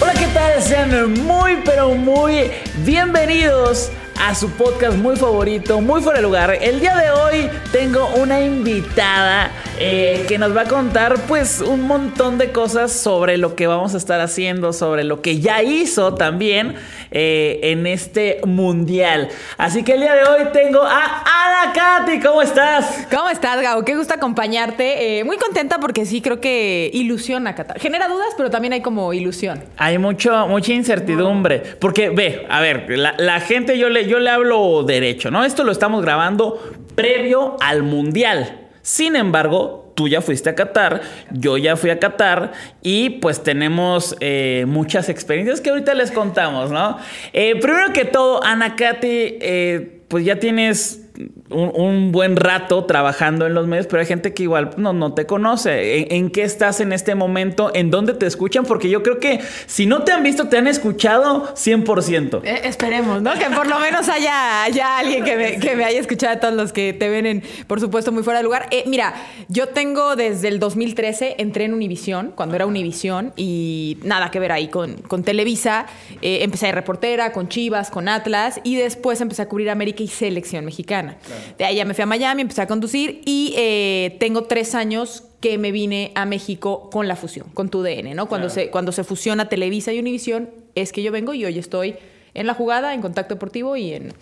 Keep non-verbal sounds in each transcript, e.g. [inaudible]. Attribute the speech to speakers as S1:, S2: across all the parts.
S1: Hola, ¿qué tal? Sean muy, pero muy bienvenidos a su podcast muy favorito, muy fuera de lugar. El día de hoy tengo una invitada eh, que nos va a contar pues un montón de cosas sobre lo que vamos a estar haciendo, sobre lo que ya hizo también eh, en este mundial. Así que el día de hoy tengo a Ana Katy, ¿cómo estás?
S2: ¿Cómo estás, Gabo? Qué gusto acompañarte. Eh, muy contenta porque sí creo que ilusiona Qatar. Genera dudas, pero también hay como ilusión.
S1: Hay mucho, mucha incertidumbre. Porque, ve, a ver, la, la gente, yo le, yo le hablo derecho, ¿no? Esto lo estamos grabando previo al Mundial. Sin embargo, tú ya fuiste a Qatar, yo ya fui a Qatar y pues tenemos eh, muchas experiencias que ahorita les contamos, ¿no? Eh, primero que todo, Ana Katy, eh, pues ya tienes un, buen rato trabajando en los medios, pero hay gente que igual no, no te conoce. ¿En, ¿En, qué estás en este momento? ¿En dónde te escuchan? Porque yo creo que si no te han visto, te han escuchado 100%.
S2: Eh, esperemos, ¿no? Que por lo menos haya, haya alguien que me, que me, haya escuchado a todos los que te ven, en, por supuesto, muy fuera de lugar. Eh, mira, yo tengo desde el 2013, entré en Univisión, cuando era Univisión, y nada que ver ahí con, con Televisa. Eh, empecé de reportera, con Chivas, con Atlas, y después empecé a cubrir América y Selección Mexicana. Claro. De ahí ya me fui a Miami, empecé a conducir y eh, tengo tres años que me vine a México con la fusión, con tu DN, ¿no? Cuando, claro. se, cuando se fusiona Televisa y Univisión, es que yo vengo y hoy estoy en la jugada, en contacto deportivo y en...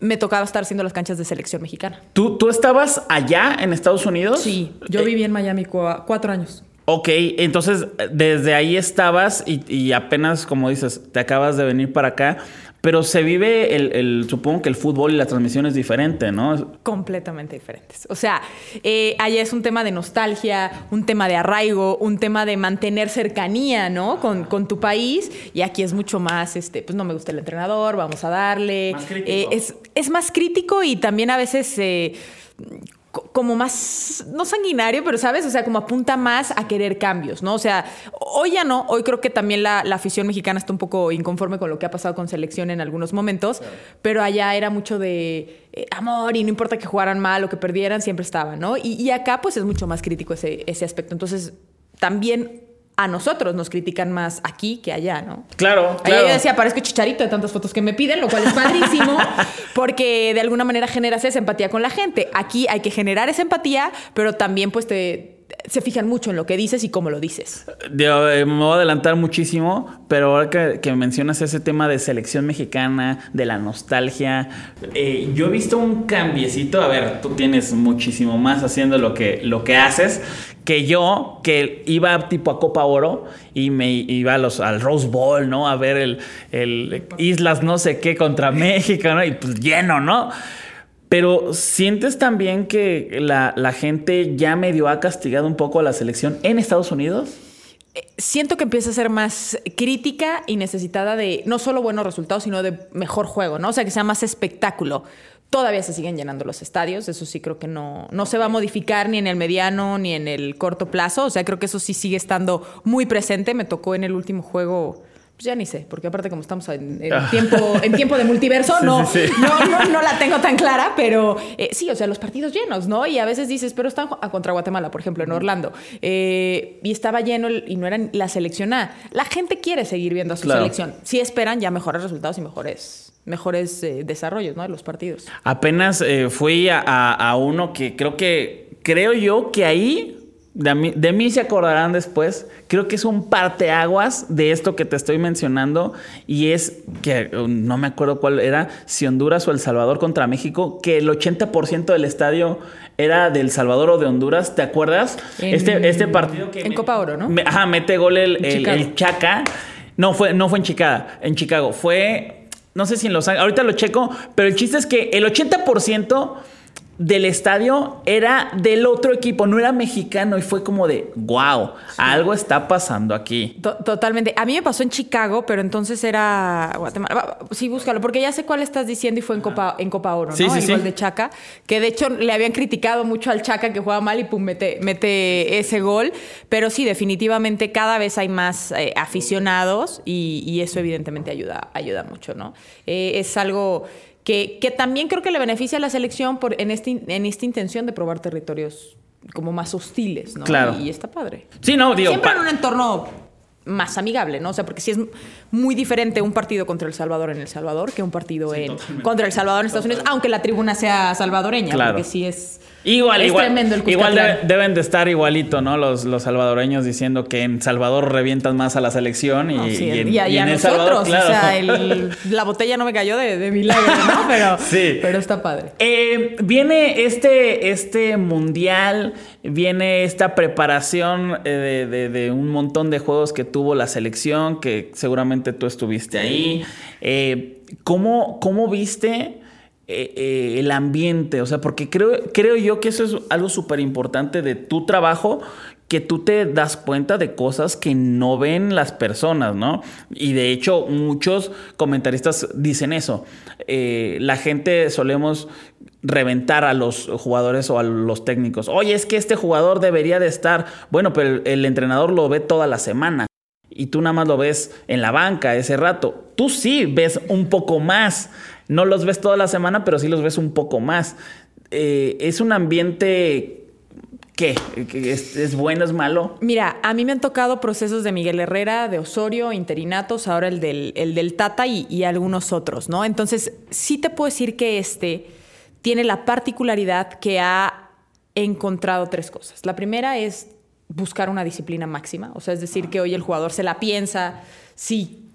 S2: Me tocaba estar haciendo las canchas de selección mexicana.
S1: ¿Tú, tú estabas allá en Estados Unidos?
S2: Sí, yo eh, viví en Miami cu cuatro años.
S1: Ok, entonces desde ahí estabas y, y, apenas, como dices, te acabas de venir para acá. Pero se vive el, el, supongo que el fútbol y la transmisión es diferente, ¿no?
S2: Completamente diferentes. O sea, eh, allá es un tema de nostalgia, un tema de arraigo, un tema de mantener cercanía, ¿no? Con, con tu país. Y aquí es mucho más, este, pues no me gusta el entrenador, vamos a darle.
S1: Más crítico.
S2: Eh, es, es, más crítico y también a veces eh, como más, no sanguinario, pero sabes, o sea, como apunta más a querer cambios, ¿no? O sea, hoy ya no, hoy creo que también la, la afición mexicana está un poco inconforme con lo que ha pasado con selección en algunos momentos, claro. pero allá era mucho de eh, amor y no importa que jugaran mal o que perdieran, siempre estaban, ¿no? Y, y acá pues es mucho más crítico ese, ese aspecto. Entonces, también a nosotros nos critican más aquí que allá, ¿no?
S1: Claro,
S2: Allá
S1: claro.
S2: yo decía, parezco chicharito de tantas fotos que me piden, lo cual es padrísimo, [laughs] porque de alguna manera generas esa empatía con la gente. Aquí hay que generar esa empatía, pero también pues te, se fijan mucho en lo que dices y cómo lo dices.
S1: Yo, eh, me voy a adelantar muchísimo, pero ahora que, que, mencionas ese tema de selección mexicana, de la nostalgia, eh, yo he visto un cambiecito. A ver, tú tienes muchísimo más haciendo lo que, lo que haces que yo, que iba tipo a Copa Oro y me iba los, al Rose Bowl, ¿no? A ver el, el Islas no sé qué contra [laughs] México, ¿no? Y pues lleno, ¿no? Pero sientes también que la, la, gente ya medio ha castigado un poco a la selección en Estados Unidos.
S2: Eh, Siento que empieza a ser más crítica y necesitada de no solo buenos resultados, sino de mejor juego, ¿no? O sea, que sea más espectáculo. Todavía se siguen llenando los estadios, eso sí creo que no, no se va a modificar ni en el mediano ni en el corto plazo, o sea, creo que eso sí sigue estando muy presente. Me tocó en el último juego pues ya ni sé, porque aparte como estamos en, en, tiempo, en tiempo de multiverso, [laughs] sí, no, sí, sí. No, no, no, la tengo tan clara, pero eh, sí, o sea, los partidos llenos, ¿no? Y a veces dices, pero están a contra Guatemala, por ejemplo, en Orlando, eh, y estaba lleno y no era la selección A. La gente quiere seguir viendo a su claro. selección. Si esperan ya mejores resultados y mejores mejores eh, desarrollos ¿no? de los partidos.
S1: Apenas fui a, a, a, uno que creo que creo yo que ahí de mí, de mí, se acordarán después. Creo que es un parteaguas de esto que te estoy mencionando. Y es que uh, no me acuerdo cuál era, si Honduras o El Salvador contra México, que el 80% del estadio era del Salvador o de Honduras. ¿Te acuerdas?
S2: En,
S1: este, este partido que.
S2: En Copa Oro, ¿no?
S1: Me, ajá, mete gol el, el, el, Chaca. No fue, no fue en Chicago. En Chicago. Fue. No sé si en Los Ángeles. Ahorita lo checo. Pero el chiste es que el 80% del estadio era del otro equipo, no era mexicano y fue como de, wow, sí. algo está pasando aquí.
S2: Totalmente. A mí me pasó en Chicago, pero entonces era Guatemala. Sí, búscalo, porque ya sé cuál estás diciendo y fue en Copa, en Copa Oro, ¿no?
S1: Sí, sí,
S2: el gol de Chaca, que de hecho le habían criticado mucho al Chaca que juega mal y pum, mete, mete ese gol. Pero sí, definitivamente cada vez hay más eh, aficionados y, y, eso evidentemente ayuda, ayuda mucho, ¿no? Eh, es algo que, que, también creo que le beneficia a la selección por, en, este, en esta intención de probar territorios como más hostiles, ¿no?
S1: Claro.
S2: Y, y está padre.
S1: Sí, no, digo.
S2: Siempre en un entorno más amigable, ¿no? O sea, porque sí es muy diferente un partido contra El Salvador en El Salvador que un partido sí, en, contra El Salvador en Estados Unidos, aunque la tribuna sea salvadoreña,
S1: claro.
S2: porque sí es.
S1: Igual,
S2: es
S1: igual.
S2: tremendo el
S1: igual de, deben de estar igualito, ¿no? Los, los salvadoreños diciendo que en Salvador revientan más a la selección y,
S2: no, sí,
S1: y, en,
S2: y, a, y a
S1: en
S2: nosotros.
S1: Salvador, claro.
S2: O sea, el, [laughs] la botella no me cayó de, de milagro, ¿no? [laughs] Pero,
S1: sí.
S2: pero está padre.
S1: Eh, viene este, este mundial, viene esta preparación eh, de, de, de, un montón de juegos que tuvo la selección, que seguramente tú estuviste ahí. Eh, ¿cómo, ¿Cómo viste? Eh, eh, el ambiente, o sea, porque creo, creo yo que eso es algo súper importante de tu trabajo, que tú te das cuenta de cosas que no ven las personas, ¿no? Y de hecho muchos comentaristas dicen eso. Eh, la gente solemos reventar a los jugadores o a los técnicos. Oye, es que este jugador debería de estar, bueno, pero el, el entrenador lo ve toda la semana y tú nada más lo ves en la banca ese rato. Tú sí ves un poco más. No los ves toda la semana, pero sí los ves un poco más. Eh, es un ambiente ¿Qué? ¿Es, ¿Es, bueno, es malo?
S2: Mira, a mí me han tocado procesos de Miguel Herrera, de Osorio, interinatos, ahora el del, el del Tata y, y, algunos otros, ¿no? Entonces, sí te puedo decir que este tiene la particularidad que ha encontrado tres cosas. La primera es buscar una disciplina máxima, o sea, es decir, que hoy el jugador se la piensa si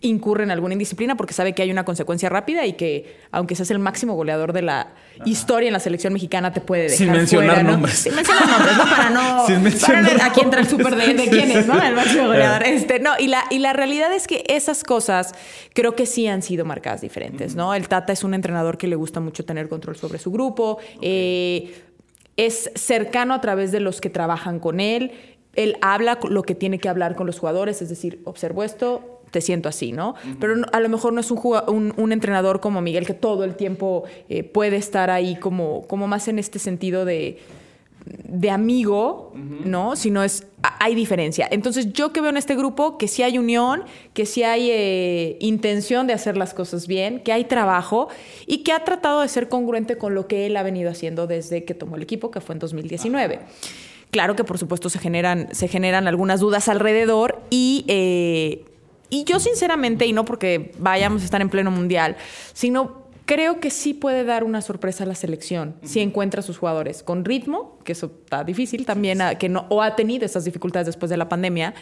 S2: incurre en alguna indisciplina porque sabe que hay una consecuencia rápida y que aunque seas el máximo goleador de la Ajá. historia en la selección mexicana te puede dejar
S1: sin mencionar
S2: fuera, ¿no?
S1: nombres.
S2: Sin mencionar nombres no para no [laughs]
S1: sin
S2: para aquí entra el súper de, de quién es no el máximo goleador. [laughs] Este no y la y la realidad es que esas cosas creo que sí han sido marcadas diferentes no el Tata es un entrenador que le gusta mucho tener control sobre su grupo okay. eh, es cercano a través de los que trabajan con él él habla lo que tiene que hablar con los jugadores, es decir, observo esto, te siento así, ¿no? Uh -huh. Pero a lo mejor no es un, un, un, entrenador como Miguel que todo el tiempo eh, puede estar ahí como, como más en este sentido de, de amigo, uh -huh. ¿no? Sino es, hay diferencia. Entonces yo que veo en este grupo que sí hay unión, que sí hay eh, intención de hacer las cosas bien, que hay trabajo y que ha tratado de ser congruente con lo que él ha venido haciendo desde que tomó el equipo, que fue en 2019. Uh -huh. Claro que por supuesto se generan, se generan algunas dudas alrededor y, eh, y yo sinceramente, y no porque vayamos a estar en pleno mundial, sino creo que sí puede dar una sorpresa a la selección uh -huh. si encuentra a sus jugadores con ritmo, que eso está difícil también, a, que no, o ha tenido estas dificultades después de la pandemia,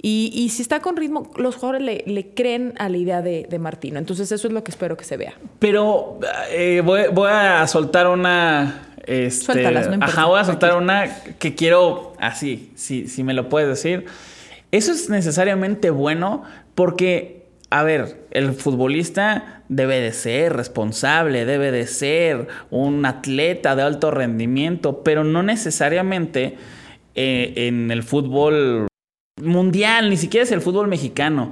S2: y, y si está con ritmo, los jugadores le, le creen a la idea de, de, Martino. Entonces eso es lo que espero que se vea.
S1: Pero eh, voy, voy a soltar una este,
S2: Suéltalas, no
S1: Ajá, voy a soltar una que quiero así, si, si me lo puedes decir. Eso es necesariamente bueno porque, a ver, el futbolista debe de ser responsable, debe de ser un atleta de alto rendimiento, pero no necesariamente eh, en el fútbol mundial, ni siquiera es el fútbol mexicano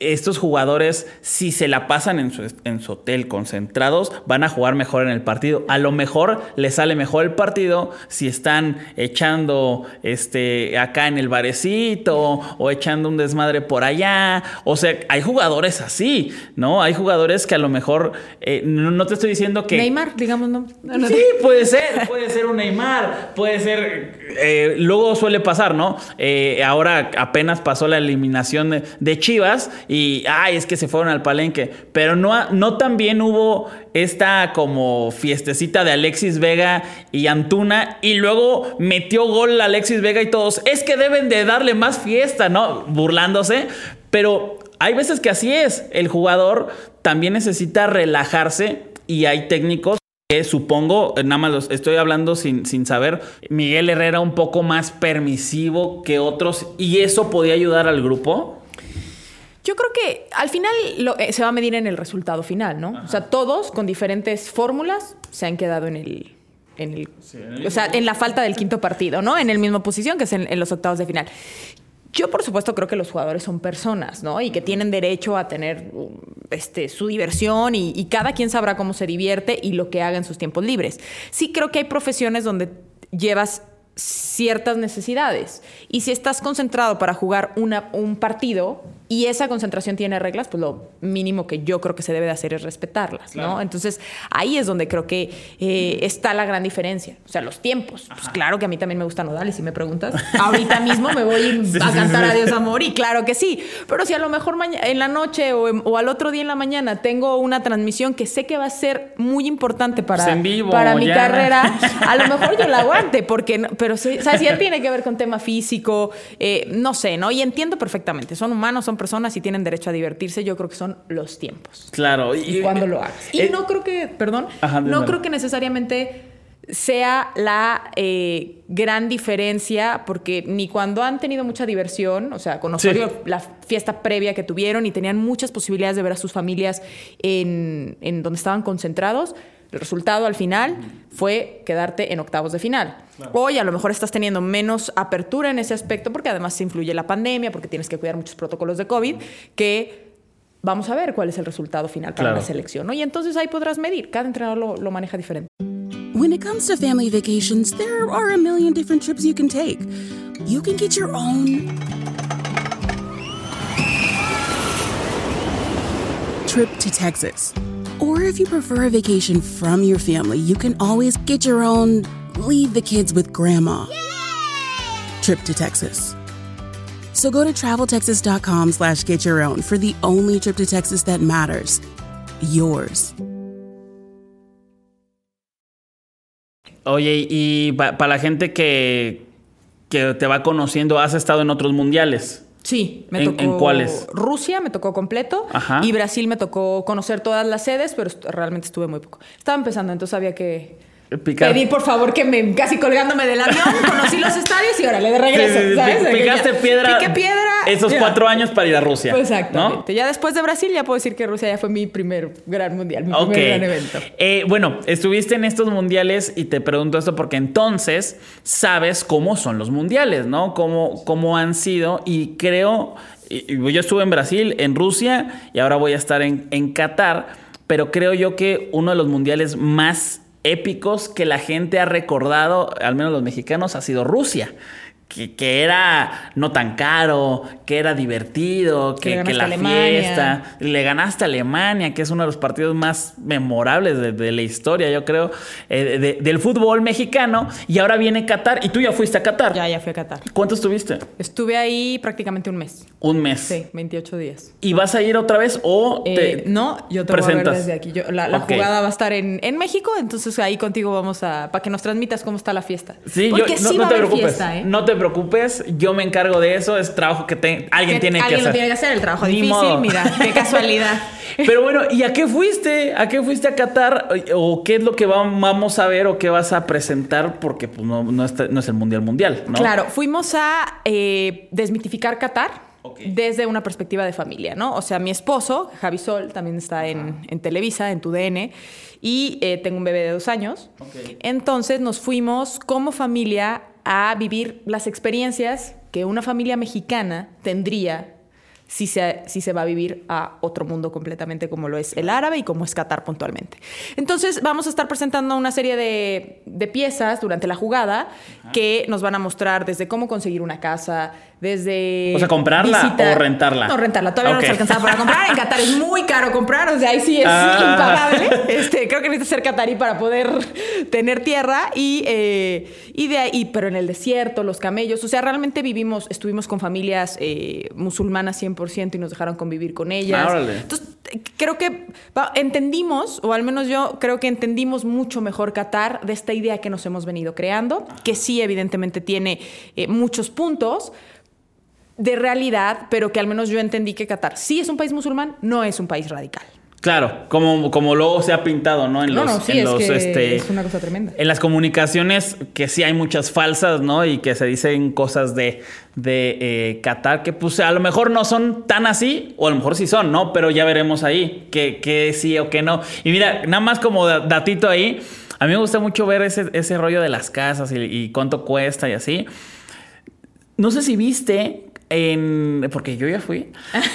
S1: estos jugadores, si se la pasan en su, en su, hotel concentrados, van a jugar mejor en el partido. A lo mejor les sale mejor el partido si están echando este, acá en el barecito o echando un desmadre por allá. O sea, hay jugadores así, ¿no? Hay jugadores que a lo mejor, eh, no, no, te estoy diciendo que...
S2: Neymar, digamos, ¿no? no
S1: sí, puede ser, puede ser un Neymar, puede ser... Eh, luego suele pasar, ¿no? Eh, ahora apenas pasó la eliminación de, de Chivas y, ay, es que se fueron al palenque. Pero no, no también hubo esta como fiestecita de Alexis Vega y Antuna y luego metió gol Alexis Vega y todos, es que deben de darle más fiesta, ¿no? Burlándose. Pero hay veces que así es. El jugador también necesita relajarse y hay técnicos que supongo, nada más los estoy hablando sin, sin saber, Miguel Herrera un poco más permisivo que otros y eso podía ayudar al grupo.
S2: Yo creo que al final lo, eh, se va a medir en el resultado final, ¿no? O sea, todos con diferentes fórmulas se han quedado en el, en el, o sea, en la falta del quinto partido, ¿no? En el mismo posición que es en, en los octavos de final. Yo, por supuesto, creo que los jugadores son personas, ¿no? Y que tienen derecho a tener este, su diversión y, y, cada quien sabrá cómo se divierte y lo que haga en sus tiempos libres. Sí creo que hay profesiones donde llevas ciertas necesidades. Y si estás concentrado para jugar una, un partido y esa concentración tiene reglas, pues lo mínimo que yo creo que se debe de hacer es respetarlas, claro. ¿no? Entonces ahí es donde creo que eh, está la gran diferencia. O sea, los tiempos. Pues claro que a mí también me gustan nodales, si me preguntas. [laughs] Ahorita mismo me voy sí, a cantar sí, sí. Adiós Amor y claro que sí. Pero si a lo mejor en la noche o, o, al otro día en la mañana tengo una transmisión que sé que va a ser muy importante para,
S1: pues vivo,
S2: para mi
S1: ya.
S2: carrera, [laughs] a lo mejor yo la aguante, porque, no, pero sí, o sea, tiene que ver con tema físico, eh, no sé, ¿no? Y entiendo perfectamente, son humanos, son personas y tienen derecho a divertirse, yo creo que son los tiempos.
S1: Claro.
S2: Y, y cuando lo hagas. Y
S1: eh,
S2: no creo que, perdón,
S1: ajá,
S2: no creo que necesariamente sea la eh, gran diferencia, porque ni cuando han tenido mucha diversión, o sea, con sí. la fiesta previa que tuvieron y tenían muchas posibilidades de ver a sus familias en, en donde estaban concentrados, el resultado al final fue quedarte en octavos de final. Claro. Hoy a lo mejor estás teniendo menos apertura en ese aspecto porque además se influye la pandemia, porque tienes que cuidar muchos protocolos de COVID, que vamos a ver cuál es el resultado final para
S1: claro.
S2: la selección. ¿no? Y entonces ahí podrás medir. Cada entrenador lo, lo maneja diferente.
S3: When it comes to family vacations, there are a million different trips you can take. You can get your own trip to Texas. Or if you prefer a vacation from your family, you can always get your own leave the kids with grandma Yay! trip to Texas. So go to traveltexas.com slash get your own for the only trip to Texas that matters. Yours.
S1: Oye, y para pa la gente que, que te va conociendo, ¿has estado en otros mundiales?
S2: Sí, me
S1: ¿En,
S2: tocó.
S1: ¿En cuáles?
S2: Rusia me tocó completo
S1: Ajá.
S2: y Brasil me tocó conocer todas las sedes, pero realmente estuve muy poco. Estaba empezando, entonces había que
S1: Picar.
S2: pedir por favor que me casi colgándome del avión, conocí los estadios y órale de regreso.
S1: Sí, sí,
S2: ¿sabes?
S1: Picaste piedra.
S2: Piqué piedra.
S1: Esos cuatro años para ir a Rusia.
S2: Pues exactamente.
S1: ¿no?
S2: Ya después de Brasil ya puedo decir que Rusia ya fue mi primer gran mundial, mi
S1: okay.
S2: primer gran evento.
S1: Eh, bueno, estuviste en estos mundiales y te pregunto esto porque entonces sabes cómo son los mundiales, ¿no? Cómo, cómo han sido y creo, yo estuve en Brasil, en Rusia y ahora voy a estar en, en Qatar, pero creo yo que uno de los mundiales más épicos que la gente ha recordado, al menos los mexicanos, ha sido Rusia. Que, que, era no tan caro, que era divertido, que, que la fiesta. Le ganaste a Alemania, que es uno de los partidos más memorables de, de la historia, yo creo, eh, de, del fútbol mexicano. Y ahora viene Qatar. Y tú ya fuiste a Qatar.
S2: Ya, ya fui a Qatar.
S1: ¿Cuánto estuviste?
S2: Estuve ahí prácticamente un mes.
S1: Un mes.
S2: Sí, 28 días.
S1: ¿Y vas a ir otra vez o
S2: eh,
S1: te
S2: No, yo te
S1: presentas?
S2: voy a ver desde aquí. Yo, la, la okay. jugada va a estar en, en, México, entonces ahí contigo vamos a... para que nos transmitas cómo está la fiesta.
S1: Sí,
S2: Porque
S1: yo, no,
S2: sí
S1: no
S2: va
S1: te
S2: a haber
S1: preocupes.
S2: Fiesta, ¿eh?
S1: No te preocupes, yo me encargo de eso, es trabajo que te, alguien
S2: que
S1: tiene
S2: alguien
S1: que hacer.
S2: Alguien lo tiene que hacer, el trabajo
S1: Ni
S2: difícil,
S1: modo.
S2: mira, qué [laughs] casualidad.
S1: Pero bueno, ¿y a qué fuiste? ¿A qué fuiste a Qatar? ¿O qué es lo que vamos a ver o qué vas a presentar? Porque pues, no, no, está, no es el Mundial Mundial, ¿no?
S2: Claro, fuimos a eh, desmitificar Qatar. Okay. Desde una perspectiva de familia, ¿no? O sea, mi esposo, Javi Sol, también está en, en Televisa, en TUDN, y eh, tengo un bebé de dos años.
S1: Okay.
S2: Entonces nos fuimos como familia a vivir las experiencias que una familia mexicana tendría si se, si se va a vivir a otro mundo completamente como lo es el árabe y como es Qatar puntualmente. Entonces vamos a estar presentando una serie de, de piezas durante la jugada Ajá. que nos van a mostrar desde cómo conseguir una casa, desde...
S1: O sea, comprarla
S2: visita...
S1: o rentarla.
S2: No, rentarla. Todavía okay. no nos alcanzaba para comprar. En Qatar es muy caro comprar, o sea, ahí sí es ah. impagable. Este, creo que necesitas ser catarí para poder tener tierra y, eh, y de ahí, pero en el desierto, los camellos, o sea, realmente vivimos, estuvimos con familias eh, musulmanas 100%, 100% y nos dejaron convivir con ellas.
S1: Ah.
S2: Entonces, creo que entendimos, o al menos yo creo que entendimos mucho mejor Qatar de esta idea que nos hemos venido creando, que sí, evidentemente tiene eh, muchos puntos de realidad, pero que al menos yo entendí que Qatar sí es un país musulmán, no es un país radical.
S1: Claro, como, como luego se ha pintado, ¿no? En
S2: No,
S1: los,
S2: no, sí,
S1: en
S2: es
S1: los,
S2: que
S1: este,
S2: es una cosa tremenda.
S1: En las comunicaciones que sí hay muchas falsas, ¿no? Y que se dicen cosas de, de eh, Qatar que pues a lo mejor no son tan así, o a lo mejor sí son, ¿no? Pero ya veremos ahí que, que sí o que no. Y mira, nada más como da- datito ahí, a mí me gusta mucho ver ese, ese rollo de las casas y, y cuánto cuesta y así. No sé si viste en. Porque yo ya fui.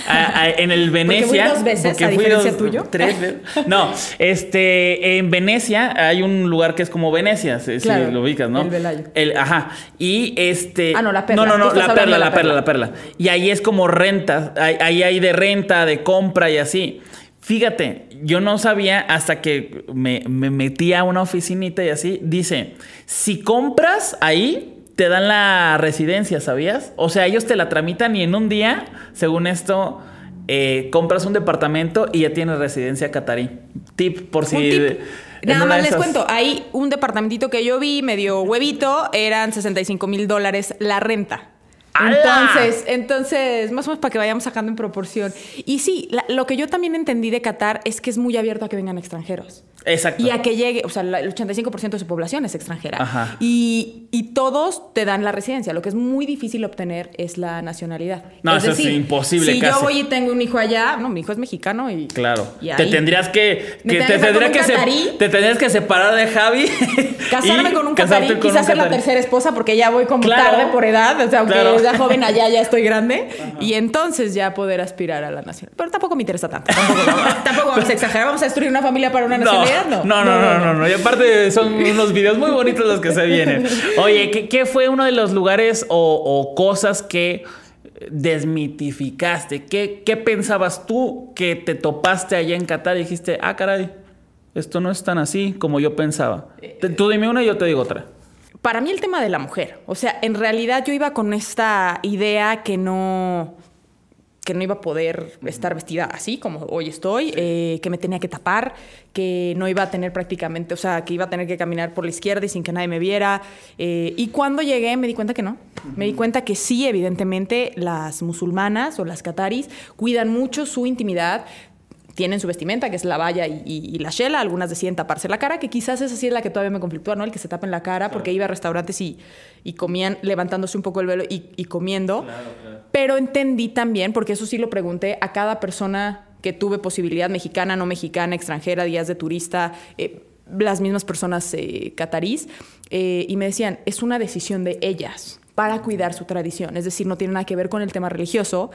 S1: a- a- en el [laughs] Venecia.
S2: dos veces,
S1: porque
S2: a
S1: fui
S2: diferencia tuyo.
S1: Tres veces. No, [laughs] este. En Venecia hay un lugar que es como Venecia, si, si
S2: Claro,
S1: lo ubicas, ¿no?
S2: el Velayo.
S1: El- ajá. Y este.
S2: Ah, no, la perla.
S1: No, no, no, la perla,
S2: la
S1: la perla,
S2: perla.
S1: la perla. Y ahí es como renta. Ahí, ahí hay de renta, de compra y así. Fíjate, yo no sabía hasta que me, me metí a una oficinita y así. Dice, si compras ahí, te dan la residencia, ¿sabías? O sea, ellos te la tramitan y en un día, según esto, eh, compras un departamento y ya tienes residencia catarí. Tip, por si...
S2: Un tip.
S1: en
S2: Nada más les cuento, hay un departamentito que yo vi, medio huevito, eran 65 mil dólares la renta. Entonces, entonces, más o menos para que vayamos sacando en proporción. Y sí, la- lo que yo también entendí de Qatar es que es muy abierto a que vengan extranjeros.
S1: Exacto.
S2: Y a que llegue, o sea, el 85% de su población es extranjera.
S1: Ajá.
S2: Y, y todos te dan la residencia. Lo que es muy difícil obtener es la nacionalidad.
S1: No, eso es imposible
S2: Si
S1: casi.
S2: yo voy y tengo un hijo allá, no, mi hijo es mexicano y.
S1: Claro.
S2: y
S1: Te tendrías que, que te
S2: que casar
S1: tendría
S2: con
S1: que se- te tendrías que separar de Javi. [laughs]
S2: Casarme con un catarí, quizás ser la tercera esposa porque ya voy como
S1: Claro.
S2: tarde por edad, o sea, aunque
S1: Claro.
S2: sea joven allá ya estoy grande y entonces ya poder aspirar a la nación. Pero tampoco me interesa tanto. Tampoco, [laughs] tampoco vamos a exagerar, vamos a destruir una familia para una nacionalidad, no.
S1: No, no, no, no, no. Y aparte son unos videos muy bonitos los que se vienen. [laughs] Oye, ¿qué, qué fue uno de los lugares o, o cosas que desmitificaste? ¿Qué, ¿Qué pensabas tú que te topaste allá en Qatar y dijiste, ah, caray, esto no es tan así como yo pensaba? Tú dime una y yo te digo otra.
S2: Para mí el tema de la mujer, o sea, en realidad yo iba con esta idea que no que no iba a poder estar vestida así como hoy estoy, eh, que me tenía que tapar, que no iba a tener prácticamente, o sea, que iba a tener que caminar por la izquierda y sin que nadie me viera. eh, y cuando llegué me di cuenta que no. Me di cuenta que sí, evidentemente, las musulmanas o las cataris cuidan mucho su intimidad, tienen su vestimenta, que es la valla y, y- y la shela. Algunas deciden taparse la cara, que quizás esa sí es la que todavía me conflictúa, ¿no? El que se tapen la cara, porque iba a restaurantes y, y comían levantándose un poco el velo y, comiendo. Pero entendí también, porque eso sí lo pregunté a cada persona que tuve posibilidad, mexicana, no mexicana, extranjera, días de turista, eh, las mismas personas eh, catarís, eh, y me decían, es una decisión de ellas para cuidar su tradición, es decir, no tiene nada que ver con el tema religioso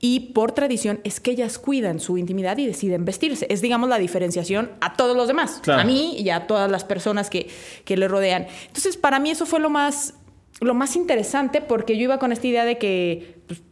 S2: y por tradición es que ellas cuidan su intimidad y deciden vestirse. Es, digamos, la diferenciación a todos los demás,
S1: Claro.
S2: a mí y a todas las personas que, que le rodean. Entonces, para mí eso fue lo más, lo más interesante porque yo iba con esta idea de que pues,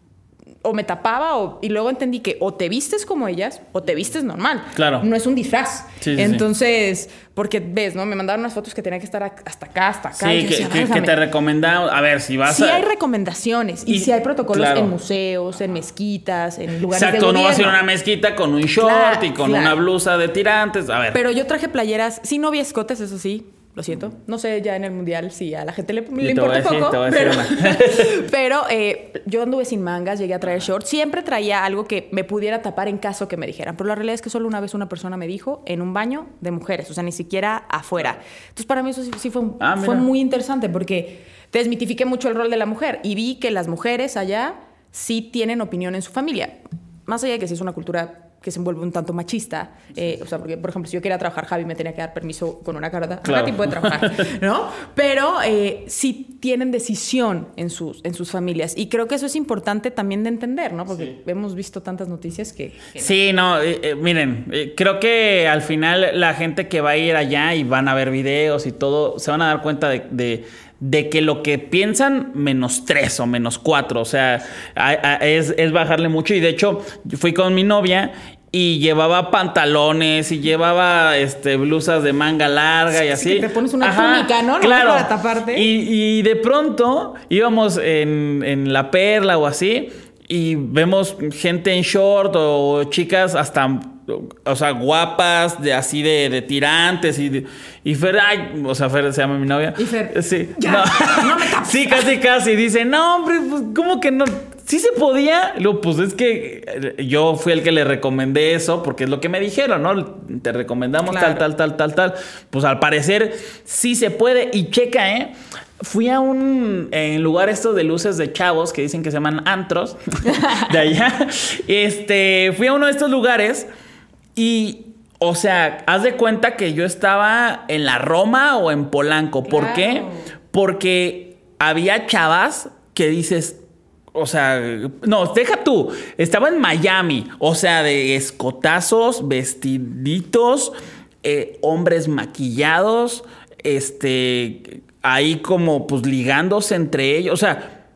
S2: o me tapaba o, y luego entendí que o te vistes como ellas o te vistes normal.
S1: Claro.
S2: No es un disfraz.
S1: Sí, sí, sí.
S2: Entonces, porque ves, ¿no? Me mandaron unas fotos que tenía que estar hasta acá, hasta acá.
S1: Sí, que,
S2: decía,
S1: que- que
S2: "Válgame".
S1: te recomendamos. A ver, si vas
S2: Sí
S1: a.
S2: hay recomendaciones y,
S1: Y-
S2: sí hay protocolos
S1: claro.
S2: en museos, en mezquitas, en lugares
S1: Exacto,
S2: de
S1: no vas a ir a una mezquita con un short
S2: Claro,
S1: y con
S2: claro.
S1: una blusa de tirantes. A ver.
S2: Pero yo traje playeras, sí no vi escotes, eso sí, lo siento. No sé ya en el mundial si a la gente le, le importa
S1: decir-
S2: poco. [laughs] pero eh, yo anduve sin mangas, llegué a traer shorts. Siempre traía algo que me pudiera tapar en caso que me dijeran. Pero la realidad es que solo una vez una persona me dijo en un baño de mujeres, o sea, ni siquiera afuera. Entonces, para mí eso sí, sí fue,
S1: Ah,
S2: fue muy interesante porque desmitifiqué mucho el rol de la mujer y vi que las mujeres allá sí tienen opinión en su familia. Más allá de que sí es una cultura que se envuelve un tanto machista, eh, o sea, porque, por ejemplo, si yo quería trabajar, Javi me tenía que dar permiso con una carta,
S1: Claro.
S2: Katy puede trabajar, [laughs] ¿no? Pero eh, sí tienen decisión en sus, en sus familias y creo que eso es importante también de entender, ¿no? Porque hemos visto tantas noticias que... que
S1: Sí, no, eh, eh, miren, creo que al final la gente que va a ir allá y van a ver videos y todo, se van a dar cuenta de, de- de que lo que piensan menos tres o menos cuatro, o sea, a- a- es, es bajarle mucho y de hecho fui con mi novia y llevaba pantalones y llevaba este blusas de manga larga y
S2: Sí,
S1: así.
S2: que te pones una túnica, ¿no?
S1: Claro.
S2: para taparte.
S1: Y, y de pronto íbamos en, en la perla o así y vemos gente en short o chicas hasta, o sea, guapas, de así de, de tirantes y, y Fer, ay, o sea, Fer se llama mi novia.
S2: Y Fer,
S1: sí,
S2: ya,
S1: no.
S2: no me [laughs]
S1: sí, casi, casi. Dice, no, hombre, pues, ¿cómo que no? Sí se podía. Luego, pues es que eh, yo fui el que le recomendé eso porque es lo que me dijeron, ¿no? Te recomendamos
S2: Claro.
S1: tal, tal, tal, tal, tal. Pues al parecer sí se puede. Y checa, ¿eh? Fui a un en lugar esto de luces de chavos que dicen que se llaman antros [laughs] de allá. Este, fui a uno de estos lugares y, o sea, haz de cuenta que yo estaba en la Roma o en Polanco. ¿Por qué? Porque había chavas que dices, o sea, no, deja tú, estaba en Miami, o sea, de escotazos, vestiditos, eh, hombres maquillados, este, ahí como pues ligándose entre ellos, o sea,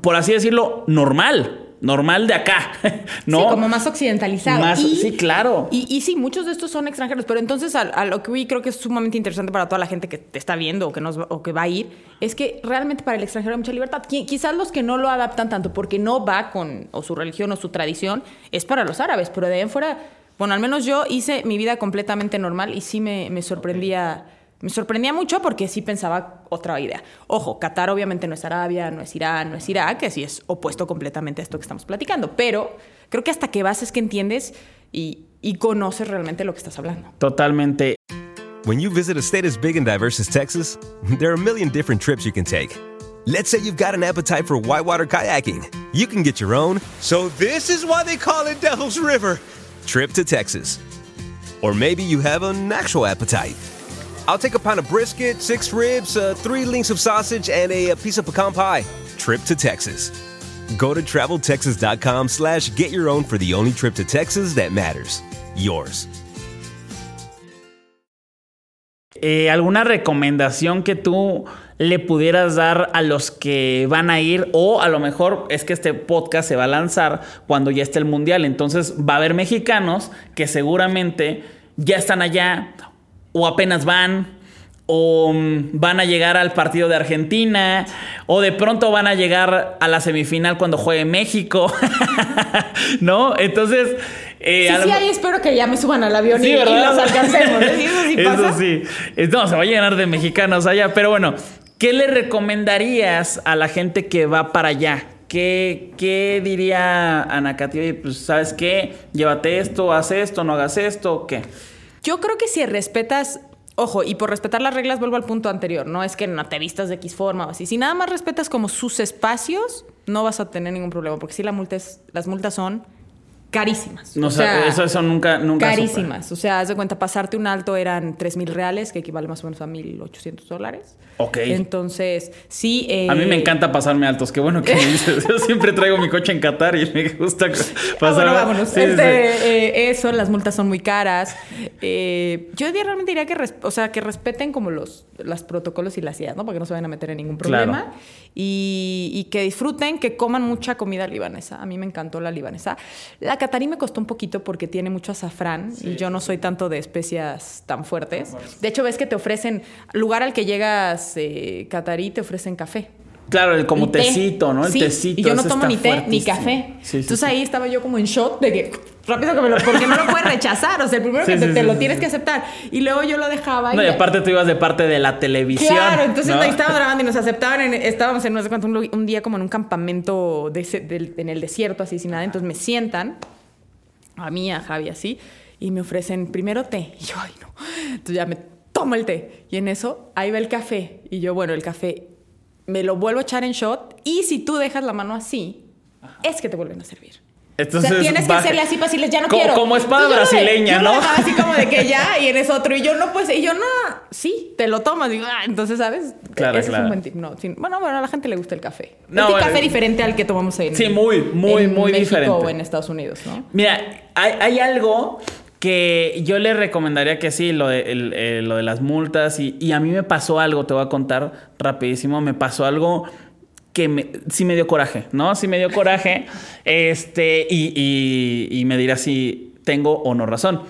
S1: por así decirlo, normal, normal de acá, [laughs] ¿no?
S2: Sí, como más occidentalizado.
S1: Más-
S2: Y-
S1: sí, claro.
S2: Y, y sí, muchos de estos son extranjeros, pero entonces a, a lo que vi creo que es sumamente interesante para toda la gente que te está viendo o que, nos, va- o que va a ir, es que realmente para el extranjero hay mucha libertad. Qui- quizás los que no lo adaptan tanto porque no va con o su religión o su tradición, es para los árabes, pero de ahí en fuera, bueno, al menos yo hice mi vida completamente normal y sí me, me sorprendía. Me sorprendía mucho porque sí pensaba otra idea. Ojo, Qatar obviamente no es Arabia, no es Irán, no es Irak, que sí es opuesto completamente a esto que estamos platicando. Pero creo que hasta que vas es que entiendes y, y conoces realmente lo que estás hablando.
S1: Totalmente.
S4: When you visit a state as big and diverse as Texas, [laughs] there are a million different trips you can take. Let's say you've got an appetite for whitewater kayaking. You can get your own
S5: So this is why they call it Devil's River.
S4: trip to Texas. Or maybe you have an actual appetite. I'll take a pound of brisket, six ribs, uh, three links of sausage, and a, a piece of pecan pie. Trip to Texas. Go to traveltexas.com slash get your own for the only trip to Texas that matters. Yours.
S1: Eh, ¿Alguna recomendación que tú le pudieras dar a los que van a ir? O a lo mejor es que este podcast se va a lanzar cuando ya esté el mundial. Entonces va a haber mexicanos que seguramente ya están allá o apenas van. O mm, van a llegar al partido de Argentina, o de pronto van a llegar a la semifinal cuando juegue México, [laughs] ¿no? Entonces, eh,
S2: Sí, sí, ahí espero que ya me suban al avión y,
S1: Sí,
S2: y los alcancemos. ¿eh? [laughs] Eso sí pasa.
S1: Eso sí. No, se va a llenar de mexicanos allá. Pero bueno, ¿qué le recomendarías a la gente que va para allá? ¿Qué, qué diría Ana Katy? Oye, pues, ¿sabes qué? Llévate esto, haz esto, no hagas esto, ¿o ¿qué?
S2: Yo creo que si respetas, ojo, y por respetar las reglas vuelvo al punto anterior, no es que no te vistas de X forma o así. Si nada más respetas como sus espacios, no vas a tener ningún problema, porque sí la multa las multas son carísimas.
S1: No,
S2: O
S1: sea, eso, eso nunca, nunca.
S2: Carísimas. O sea, haz de cuenta, pasarte un alto eran 3 mil reales, que equivale más o menos a 1.800 dólares.
S1: Ok.
S2: Entonces, sí. eh,
S1: A mí me encanta pasarme altos. Qué bueno que me dices. [laughs] Yo siempre traigo mi coche en Qatar y me gusta
S2: Ah,
S1: pasar.
S2: bueno, vámonos.
S1: Sí,
S2: Este,
S1: sí.
S2: eh, eso, las multas son muy caras. Eh, yo realmente diría que, o sea, que respeten como los, los protocolos y las ideas, ¿no? Para que no se vayan a meter en ningún problema.
S1: Claro.
S2: Y, y que disfruten, que coman mucha comida libanesa. A mí me encantó la libanesa. La catarí me costó un poquito porque tiene mucho azafrán y yo no soy tanto de especias tan fuertes. De hecho, ves que te ofrecen, lugar al que llegas eh, catarí, te ofrecen café.
S1: Claro, el como
S2: té.
S1: tecito, ¿no? El
S2: Sí,
S1: tecito.
S2: Y yo no tomo ni té ni café.
S1: Sí, sí,
S2: Entonces ahí estaba yo como en shock de que rápido que me lo. Porque no lo puedes rechazar. O sea, el primero que te, lo tienes que aceptar. Y luego yo lo dejaba.
S1: No, y aparte tú ibas de parte de la televisión.
S2: Claro, entonces
S1: ¿no?
S2: ahí estábamos grabando y nos aceptaban. En, estábamos en no sé cuánto, un, día como en un campamento de en el desierto, así sin nada. Entonces me sientan, a mí, a Javi, así, y me ofrecen primero té. Y yo, ay, no. Entonces ya me tomo el té. Y en eso, ahí va el café. Y yo, bueno, el café me lo vuelvo a echar en shot. Y si tú dejas la mano así, es que te vuelven a servir.
S1: Entonces,
S2: o sea, tienes que
S1: baja-
S2: hacerle así para decirles, ya no
S1: Como-
S2: quiero.
S1: como espada
S2: yo
S1: brasileña,
S2: yo
S1: ¿no?
S2: Lo así como de que ya, [laughs] y eres otro. Y yo no, pues, y yo no, sí, te lo tomas. Digo, ah, entonces, ¿sabes?
S1: Claro,
S2: Ese es
S1: claro.
S2: un buen tip. No, sí. Bueno, bueno, a la gente le gusta el café.
S1: No,
S2: es un
S1: bueno.
S2: café diferente al que tomamos en
S1: Sí, muy, muy,
S2: en
S1: muy
S2: México
S1: diferente.
S2: o en Estados Unidos, ¿no?
S1: Mira, hay, hay algo que yo le recomendaría que sí, lo de, el- eh, lo de las multas. Y, y a mí me pasó algo, te voy a contar rapidísimo. Me pasó algo que me- sí me dio coraje, ¿no? Sí me dio coraje. [laughs] este, y, y- y me dirá si tengo o no razón.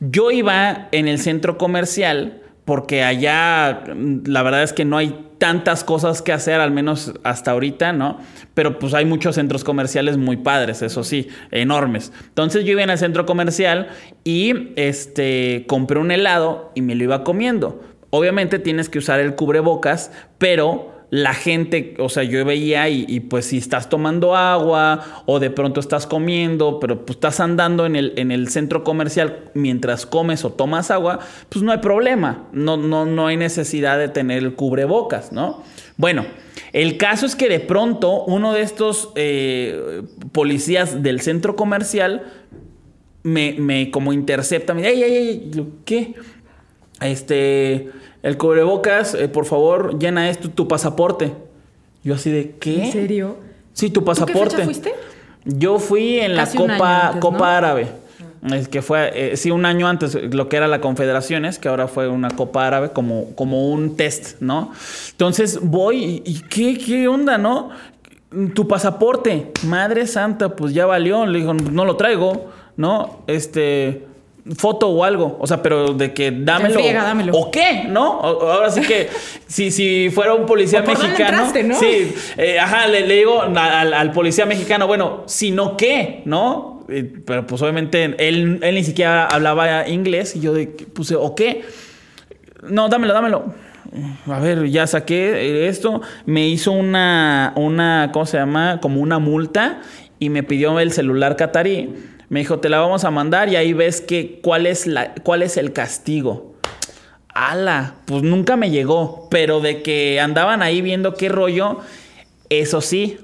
S1: Yo iba en el centro comercial porque allá mm, la verdad es que no hay tantas cosas que hacer, al menos hasta ahorita, ¿no? Pero pues hay muchos centros comerciales muy padres, eso sí, enormes. Entonces yo iba en el centro comercial y este compré un helado y me lo iba comiendo. Obviamente tienes que usar el cubrebocas, pero la gente, o sea, yo veía y, pues si estás tomando agua o de pronto estás comiendo, pero pues estás andando en el, en el centro comercial mientras comes o tomas agua, pues no hay problema, no, no, no hay necesidad de tener el cubrebocas, ¿no? Bueno, el caso es que de pronto uno de estos eh, policías del centro comercial me, me como intercepta, me dice, ¡ay, ay, ay! ¿Qué? Este el cubrebocas, eh, por favor, llena esto, tu pasaporte. Yo así de, ¿qué?
S2: ¿En serio?
S1: Sí, tu pasaporte.
S2: qué fuiste?
S1: Yo fui en la Copa, Copa Árabe. Es que fue, eh, sí, un año antes, lo que era la Confederaciones, que ahora fue una Copa Árabe, como, como un test, ¿no? Entonces voy y, ¿qué, ¿qué onda, no? Tu pasaporte, Madre Santa, pues ya valió. Le dijo, no lo traigo, ¿no? Este, foto o algo. O sea, pero de que dámelo. ¿O qué? ¿No? ahora sí que [laughs] si, si fuera un policía mexicano. ¿no? Sí, eh, ajá, le, digo al, policía mexicano, bueno, si no qué, ¿no? pero pues obviamente él, él ni siquiera hablaba inglés y yo de, puse, ¿o qué? No, dámelo, dámelo. A ver, ya saqué esto. Me hizo una, una, ¿cómo se llama? Como una multa y me pidió el celular catarí. Me dijo, te la vamos a mandar y ahí ves que cuál es, la, cuál es el castigo. Ala, pues nunca me llegó, pero de que andaban ahí viendo qué rollo, eso sí,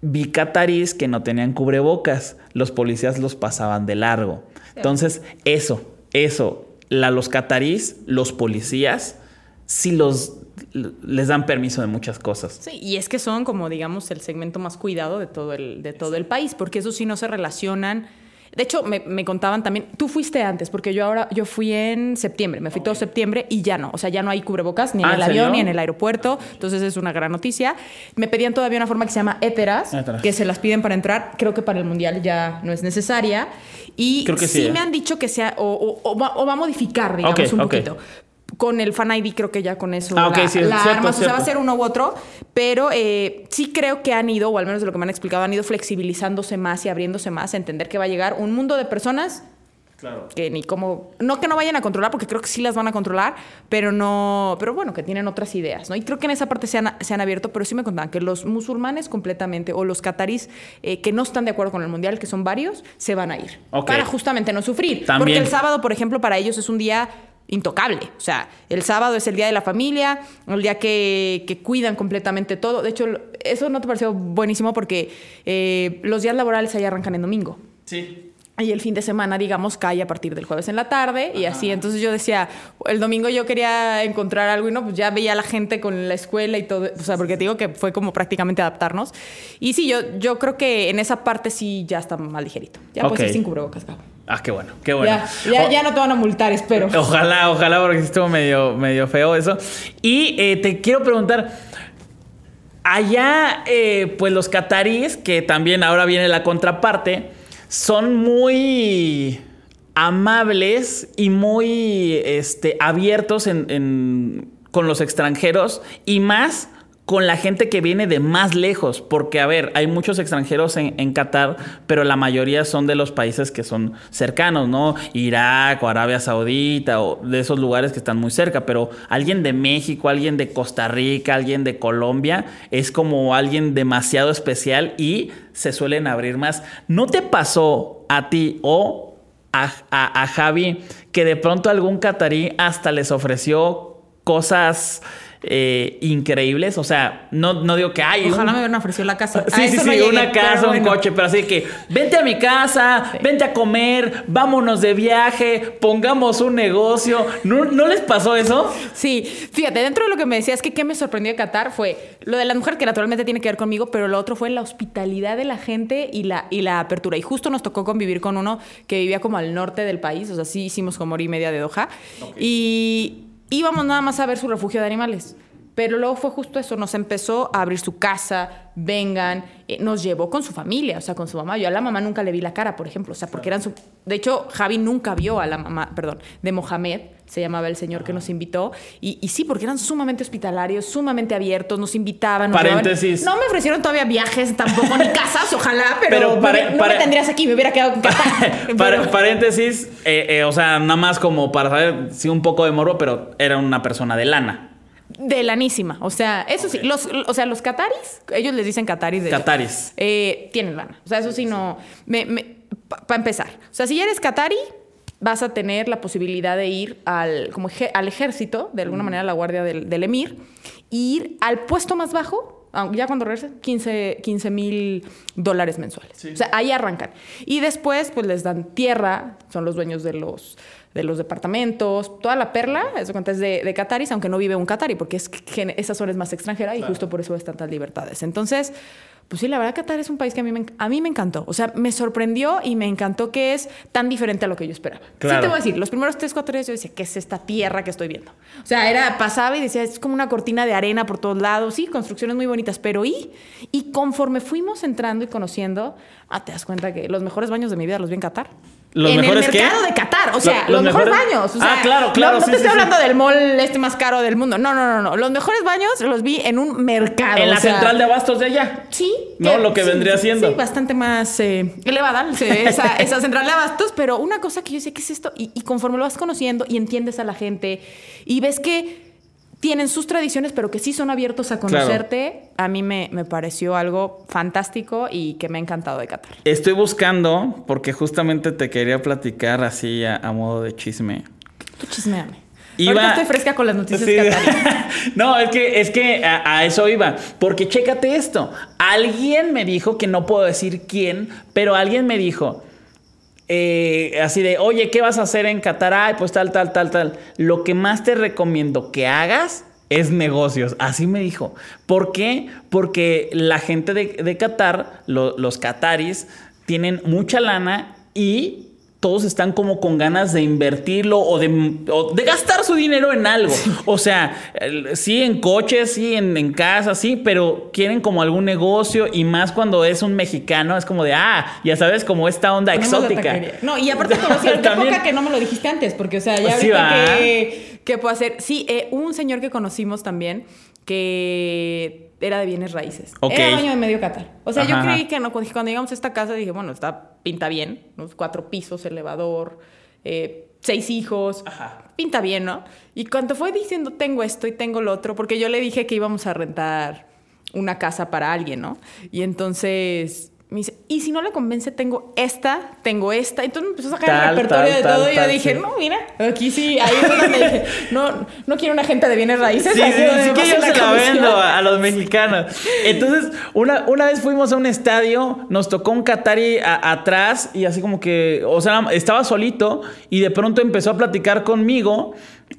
S1: vi catarís que no tenían cubrebocas, los policías los pasaban de largo. Entonces, eso, eso, la, los catarís, los policías, sí los les dan permiso de muchas cosas.
S2: Sí, y es que son como digamos el segmento más cuidado de todo el, de todo el país, porque eso sí no se relacionan. De hecho, me, contaban también, tú fuiste antes, porque yo ahora, yo fui en septiembre, me fui todo septiembre y ya no, o sea, ya no hay cubrebocas ni en ah, el avión ni en el aeropuerto, entonces es una gran noticia. Me pedían todavía una forma que se llama éteras, que se las piden para entrar, creo que para el mundial ya no es necesaria. Y creo que sí, me han dicho que sea, o, va, a modificar, digamos, un poquito con el Fan ID creo que ya con eso
S1: ah, sí, la
S2: armas, o sea, va a ser uno u otro, pero eh, sí creo que han ido, o al menos de lo que me han explicado, han ido flexibilizándose más y abriéndose más a entender que va a llegar un mundo de personas Claro. Que ni como. No que no vayan a controlar, porque creo que sí las van a controlar, pero no. Pero bueno, que tienen otras ideas, ¿no? Y creo que en esa parte se han, se han abierto, pero sí me contaban que los musulmanes completamente, o los catarís eh, que no están de acuerdo con el mundial, que son varios, se van a ir. Para justamente no sufrir. Porque el sábado, por ejemplo, para ellos es un día intocable. O sea, el sábado es el día de la familia, el día que, cuidan completamente todo. De hecho, eso no te pareció buenísimo porque eh, los días laborales ahí arrancan en domingo.
S1: Sí.
S2: Y el fin de semana, digamos, cae a partir del jueves en la tarde y así. Entonces yo decía, el domingo yo quería encontrar algo y no, pues ya veía a la gente con la escuela y todo. O sea, porque te digo que fue como prácticamente adaptarnos. Y sí, yo, yo creo que en esa parte sí ya está más ligerito. Ya pues ir sin cubrebocas, cabrón.
S1: Ah, qué bueno, qué bueno.
S2: Ya, no te van a multar, espero.
S1: Ojalá, ojalá, porque estuvo medio, medio feo eso. Y eh, te quiero preguntar, allá, eh, pues los cataríes, que también ahora viene la contraparte, son muy amables y muy este, abiertos con los extranjeros y más con la gente que viene de más lejos, porque a ver, hay muchos extranjeros en, Qatar, pero la mayoría son de los países que son cercanos, ¿no? Irak o Arabia Saudita o de esos lugares que están muy cerca, pero alguien de México, alguien de Costa Rica, alguien de Colombia, es como alguien demasiado especial y se suelen abrir más. ¿No te pasó a ti o a, a Javi que de pronto algún catarí hasta les ofreció cosas eh, increíbles. O sea, no, no digo que hay.
S2: Ojalá me hubieran ofrecido la casa.
S1: Sí, sí, sí, una casa, un coche, pero así que vente a mi casa, vente a comer, vámonos de viaje, pongamos un negocio. ¿No, ¿No les pasó eso?
S2: Sí, fíjate, dentro de lo que me decías que qué me sorprendió de Qatar fue lo de la mujer, que naturalmente tiene que ver conmigo, pero lo otro fue la hospitalidad de la gente y la, y la apertura. Y justo nos tocó convivir con uno que vivía como al norte del país, o sea, sí hicimos como hora y media de Doha. Y íbamos nada más a ver su refugio de animales. Pero luego fue justo eso, nos empezó a abrir su casa, vengan, eh, nos llevó con su familia, o sea, con su mamá. Yo a la mamá nunca le vi la cara, por ejemplo, o sea, porque eran su... De hecho, Javi nunca vio a la mamá, perdón, de Mohamed, se llamaba el señor que nos invitó, y, y sí, porque eran sumamente hospitalarios, sumamente abiertos, nos invitaban. Nos llevaban-
S1: Paréntesis.
S2: No me ofrecieron todavía viajes, tampoco ni [laughs] casas, ojalá, pero,
S1: Pero
S2: me- no, me tendrías aquí, me hubiera quedado en Qatar.
S1: Par-
S2: Pero-
S1: paréntesis, eh, eh, o sea, nada más como para saber, sí, un poco de morbo, pero era una persona de lana.
S2: De lanísima. O sea, eso sí. Los, o sea, los cataris, ellos les dicen cataris. De,
S1: Cataris.
S2: eh, tienen lana. O sea, eso sí no. Para empezar. O sea, si ya eres catari, vas a tener la posibilidad de ir al, como al ejército, de alguna manera a la guardia del, del emir, e ir al puesto más bajo. Aunque Ya cuando regreses, 15 mil dólares mensuales. O sea, ahí arrancan. Y después, pues les dan tierra, son los dueños de los, de los departamentos, toda la perla, eso cuenta es de, de Qataris, aunque no vive un Qatari, porque es que esa zona es más extranjera y justo por eso es tantas libertades. Entonces, pues sí, la verdad Qatar es un país que a mí, me, enc- a mí me encantó. O sea, me sorprendió y me encantó que es tan diferente a lo que yo esperaba.
S1: Claro.
S2: Sí te voy a decir, los primeros tres, cuatro días yo decía, ¿qué es esta tierra que estoy viendo? O sea, era, pasaba y decía, es como una cortina de arena por todos lados. Sí, construcciones muy bonitas, pero ¿y? Y conforme fuimos entrando y conociendo, ah, te das cuenta que los mejores baños de mi vida los vi en Qatar.
S1: ¿Los
S2: en
S1: mejores
S2: el
S1: qué?
S2: mercado de Qatar, o sea,
S1: Lo-
S2: los,
S1: los
S2: mejores,
S1: mejores-
S2: baños. o sea,
S1: Ah, claro, claro,
S2: No, no
S1: sí,
S2: te
S1: sí,
S2: estoy
S1: sí.
S2: hablando del mall este más caro del mundo. No, no, no, no. Los mejores baños los vi en un mercado.
S1: en la
S2: sea,
S1: central de abastos de allá.
S2: Sí.
S1: No, lo que vendría siendo.
S2: Sí, bastante más eh, elevada esa, [laughs] esa central de abastos, pero una cosa que yo sé, ¿qué es esto? Y, y conforme lo vas conociendo y entiendes a la gente y ves que tienen sus tradiciones, pero que sí son abiertos a conocerte, a mí me, me pareció algo fantástico y que me ha encantado de Qatar.
S1: Estoy buscando, porque justamente te quería platicar así a, a modo de chisme.
S2: Tú chismeame.
S1: Iba-
S2: Ahorita estoy fresca con las noticias
S1: Sí. [laughs] no, es que, es que a, a eso iba. Porque chécate esto. Alguien me dijo, que no puedo decir quién, pero alguien me dijo. Eh, así de, oye, ¿qué vas a hacer en Qatar? Ay, pues tal, tal, tal, tal. Lo que más te recomiendo que hagas es negocios. Así me dijo. ¿Por qué? Porque la gente de, de Qatar, lo- los qataris, tienen mucha lana y todos están como con ganas de invertirlo o de, o de gastar su dinero en algo. O sea, sí en coches, sí en, en casas, sí, pero quieren como algún negocio y más cuando es un mexicano, es como de, ah, ya sabes, como esta onda
S2: Ponemos
S1: exótica.
S2: No, y aparte te voy a decir, qué
S1: También.
S2: poca que no me lo dijiste antes, porque, o sea, ya
S1: Sí,
S2: ahorita que, que puedo hacer. Sí, eh, un señor que conocimos también que era de bienes raíces.
S1: Ok.
S2: Era dueño de medio Qatar. O sea,
S1: Ajá,
S2: yo
S1: ajá.
S2: creí que no, cuando llegamos a esta casa dije, bueno, está, pinta bien, unos cuatro pisos, elevador, eh, seis hijos. Pinta bien, ¿no? Y cuando fue diciendo, tengo esto y tengo lo otro, porque yo le dije que íbamos a rentar una casa para alguien, ¿no? Y entonces me dice, y si no le convence, tengo esta, tengo esta. Entonces me empezó a sacar
S1: Tal,
S2: el repertorio
S1: tal,
S2: de todo
S1: tal,
S2: y yo dije,
S1: sí.
S2: no, mira, aquí sí, ahí es donde dije, no, no quiero una gente de bienes raíces.
S1: Sí, sí, sí que yo se la vendo a los mexicanos. Entonces, una, una vez fuimos a un estadio, nos tocó un Qatari a- atrás y así como que, o sea, estaba solito y de pronto empezó a platicar conmigo.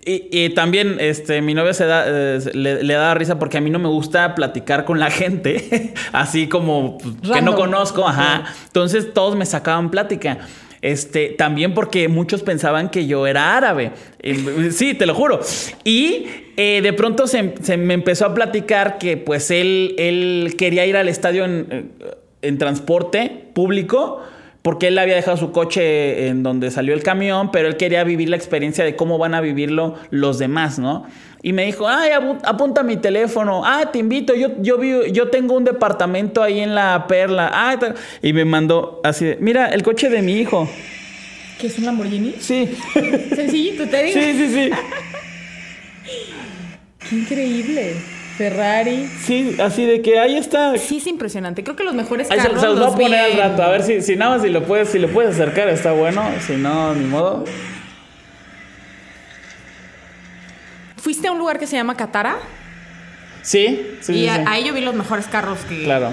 S1: Y, y también este, mi novia se da, eh, le, le da risa porque a mí no me gusta platicar con la gente, [laughs] así como pues, que no conozco, ajá. Entonces todos me sacaban plática. Este, también porque muchos pensaban que yo era árabe. Eh, Sí, te lo juro. Y eh, de pronto se, se me empezó a platicar que pues él, él quería ir al estadio en, en transporte público. Porque él había dejado su coche en donde salió el camión, pero él quería vivir la experiencia de cómo van a vivirlo los demás, ¿no? Y me dijo, ay, apu- apunta mi teléfono. Ah, te invito, yo, yo, vivo- yo tengo un departamento ahí en la Perla. Ah, y me mandó así, de, mira, el coche de mi hijo.
S2: ¿Qué es un Lamborghini?
S1: Sí,
S2: Sencillito, te digo. [laughs]
S1: sí, sí, sí.
S2: Qué increíble. Ferrari.
S1: Sí, así de que ahí está.
S2: Sí, es impresionante. Creo que los mejores
S1: Ahí se,
S2: carros
S1: se los voy a
S2: los
S1: poner al rato, a ver si, si nada más si lo puedes, si lo puedes acercar, está bueno. Si no, ni modo.
S2: ¿Fuiste a un lugar que se llama Catara?
S1: Sí, sí,
S2: y
S1: sí,
S2: a-
S1: sí.
S2: ahí yo vi los mejores carros que,
S1: Claro.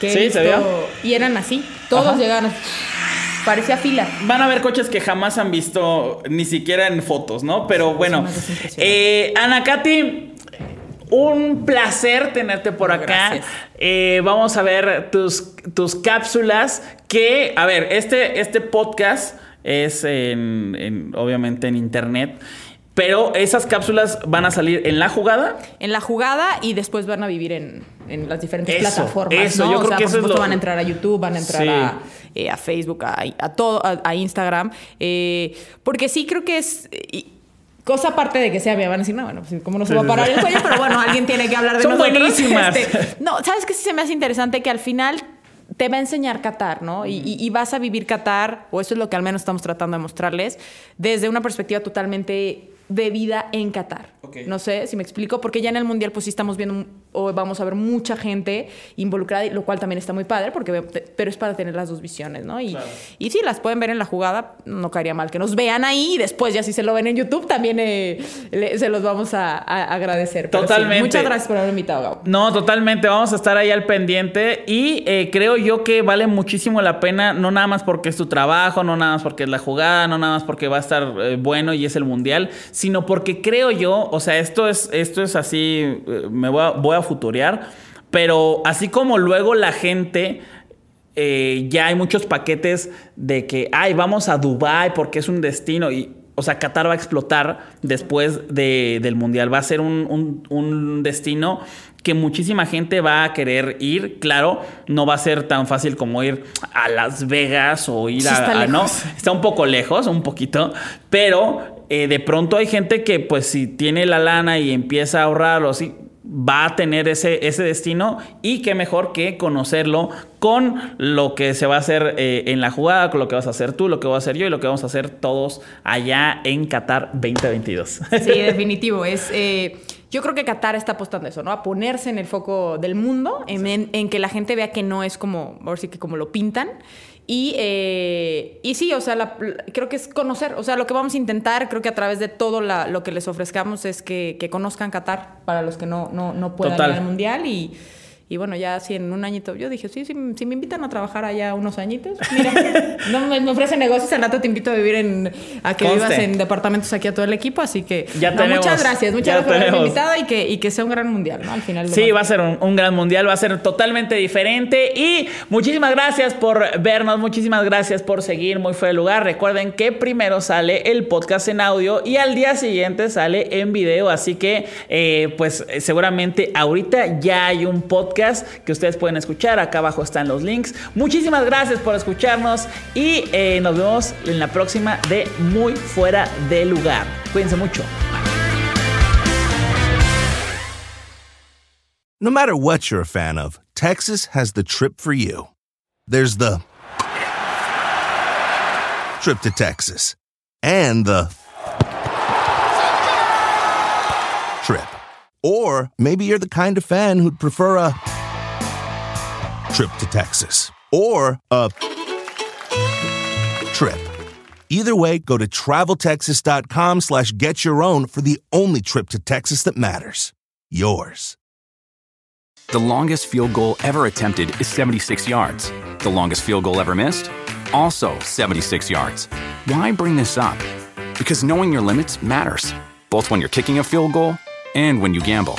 S2: que
S1: Sí,
S2: visto.
S1: ¿se vio?
S2: Y eran así. Todos
S1: Ajá.
S2: llegaban. Parecía fila.
S1: Van a ver coches que jamás han visto ni siquiera en fotos, ¿no? Pero bueno. Eh, Ana Katy, un placer tenerte por acá. Eh, vamos a ver tus, tus cápsulas. Que, a ver, este, este podcast es en, en- obviamente en internet. Pero esas cápsulas van a salir en la jugada.
S2: En la jugada y después van a vivir en, en las diferentes
S1: Eso,
S2: plataformas.
S1: eso,
S2: ¿no?
S1: yo
S2: o
S1: creo
S2: sea,
S1: que
S2: por
S1: eso es
S2: supuesto
S1: lo-
S2: van a entrar a YouTube, van a entrar
S1: Sí.
S2: a, eh, a Facebook, a, a todo, a, a Instagram. eh, porque sí creo que es. y- Cosa aparte de que sea, me van a decir, no, bueno, pues cómo no se va a parar el cuello, pero bueno, alguien tiene que hablar de
S1: Son
S2: nosotros.
S1: buenísimas.
S2: Este, no, ¿sabes qué sí se me hace interesante? Que al final te va a enseñar Qatar, ¿no? Y, y- y vas a vivir Qatar, o eso es lo que al menos estamos tratando de mostrarles, desde una perspectiva totalmente de vida en Qatar.
S1: Ok.
S2: No sé si me explico, porque ya en el Mundial pues sí estamos viendo, o vamos a ver mucha gente involucrada, y lo cual también está muy padre, porque, pero es para tener las dos visiones, ¿no? Y, y sí, las pueden ver en la jugada, no caería mal que nos vean ahí, y después ya si se lo ven en YouTube, también eh, le- se los vamos a, a agradecer. Pero sí,
S1: Totalmente.
S2: muchas gracias por haberme invitado, Gabo.
S1: No, totalmente. Vamos a estar ahí al pendiente. Y eh, creo yo que vale muchísimo la pena, no nada más porque es tu trabajo, no nada más porque es la jugada, no nada más porque va a estar eh, bueno y es el mundial, sino porque creo yo, o sea, esto es, esto es así, eh, me voy a, voy futurear, pero así como luego la gente. eh, ya hay muchos paquetes de que, ay, vamos a Dubai porque es un destino y, o sea, Qatar va a explotar después de- del Mundial. Va a ser un, un- un destino que muchísima gente va a querer ir. Claro, no va a ser tan fácil como ir a Las Vegas o ir
S2: Sí,
S1: a,
S2: está
S1: a- ¿no? Está un poco lejos, un poquito, pero eh, de pronto hay gente que pues si tiene la lana y empieza a ahorrar o así, va a tener ese, ese destino y qué mejor que conocerlo con lo que se va a hacer eh, en la jugada, con lo que vas a hacer tú, lo que voy a hacer yo y lo que vamos a hacer todos allá en Qatar 2022.
S2: Sí, [laughs] definitivo. Es, eh, yo creo que Qatar está apostando a eso, ¿no? A ponerse en el foco del mundo, en, en- en que la gente vea que no es como, ahora sí que como lo pintan. Y, eh, y sí, o sea, la- creo que es conocer, o sea, lo que vamos a intentar, creo que a través de todo la- lo que les ofrezcamos es que, que conozcan Qatar para los que no, no, no puedan
S1: Total.
S2: ir al Mundial y... Y bueno, ya si en un añito, yo dije, sí, sí, si me invitan a trabajar allá unos añitos, [laughs] mira, no me, me ofrecen negocios, al rato te invito a vivir en, a que
S1: Conste.
S2: vivas en departamentos aquí a todo el equipo, así que
S1: Ya
S2: no,
S1: tenemos,
S2: muchas gracias, muchas gracias por haberme invitado y que, y que sea un gran mundial, ¿no? Al final.
S1: Sí, va a ser un, un gran mundial, va a ser totalmente diferente. Y muchísimas gracias por vernos, muchísimas gracias por seguir Muy Fue el Lugar. Recuerden que primero sale el podcast en audio y al día siguiente sale en video. Así que, eh, pues eh, seguramente ahorita ya hay un que ustedes pueden escuchar. Acá abajo están los links. Muchísimas gracias por escucharnos y eh, nos vemos en la próxima de Muy Fuera de Lugar. Cuídense mucho.
S6: No matter what you're a fan of, Texas has the trip for you. There's the trip to Texas and the trip. Or maybe you're the kind of fan who'd prefer a trip to Texas or a trip. Either way, go to traveltexas.com slash get your own for the only trip to Texas that matters. Yours.
S7: The longest field goal ever attempted is 76 yards. The longest field goal ever missed? Also 76 yards. Why bring this up? Because knowing your limits matters, both when you're kicking a field goal and when you gamble.